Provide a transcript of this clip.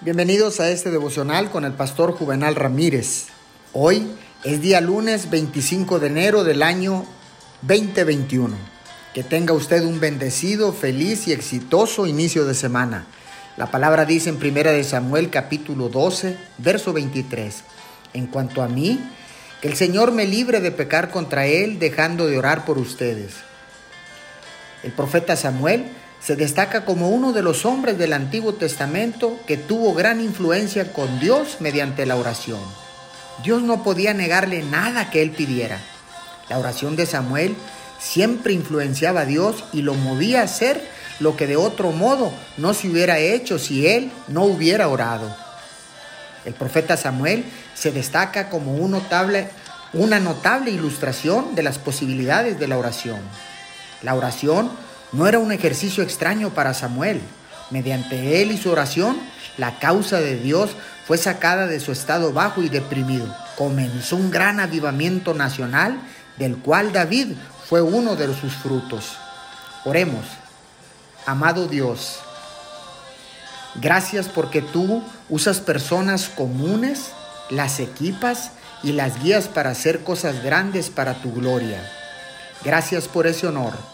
Bienvenidos a este devocional con el pastor Juvenal Ramírez. Hoy es día lunes 25 de enero del año 2021. Que tenga usted un bendecido, feliz y exitoso inicio de semana. La palabra dice en 1 de Samuel capítulo 12, verso 23. En cuanto a mí, que el Señor me libre de pecar contra Él dejando de orar por ustedes. El profeta Samuel se destaca como uno de los hombres del Antiguo Testamento que tuvo gran influencia con Dios mediante la oración. Dios no podía negarle nada que él pidiera. La oración de Samuel siempre influenciaba a Dios y lo movía a hacer lo que de otro modo no se hubiera hecho si él no hubiera orado. El profeta Samuel se destaca como una notable ilustración de las posibilidades de la oración. La oración no era un ejercicio extraño para Samuel. Mediante él y su oración, la causa de Dios fue sacada de su estado bajo y deprimido. Comenzó un gran avivamiento nacional del cual David fue uno de sus frutos. Oremos. Amado Dios, gracias porque tú usas personas comunes, las equipas y las guías para hacer cosas grandes para tu gloria. Gracias por ese honor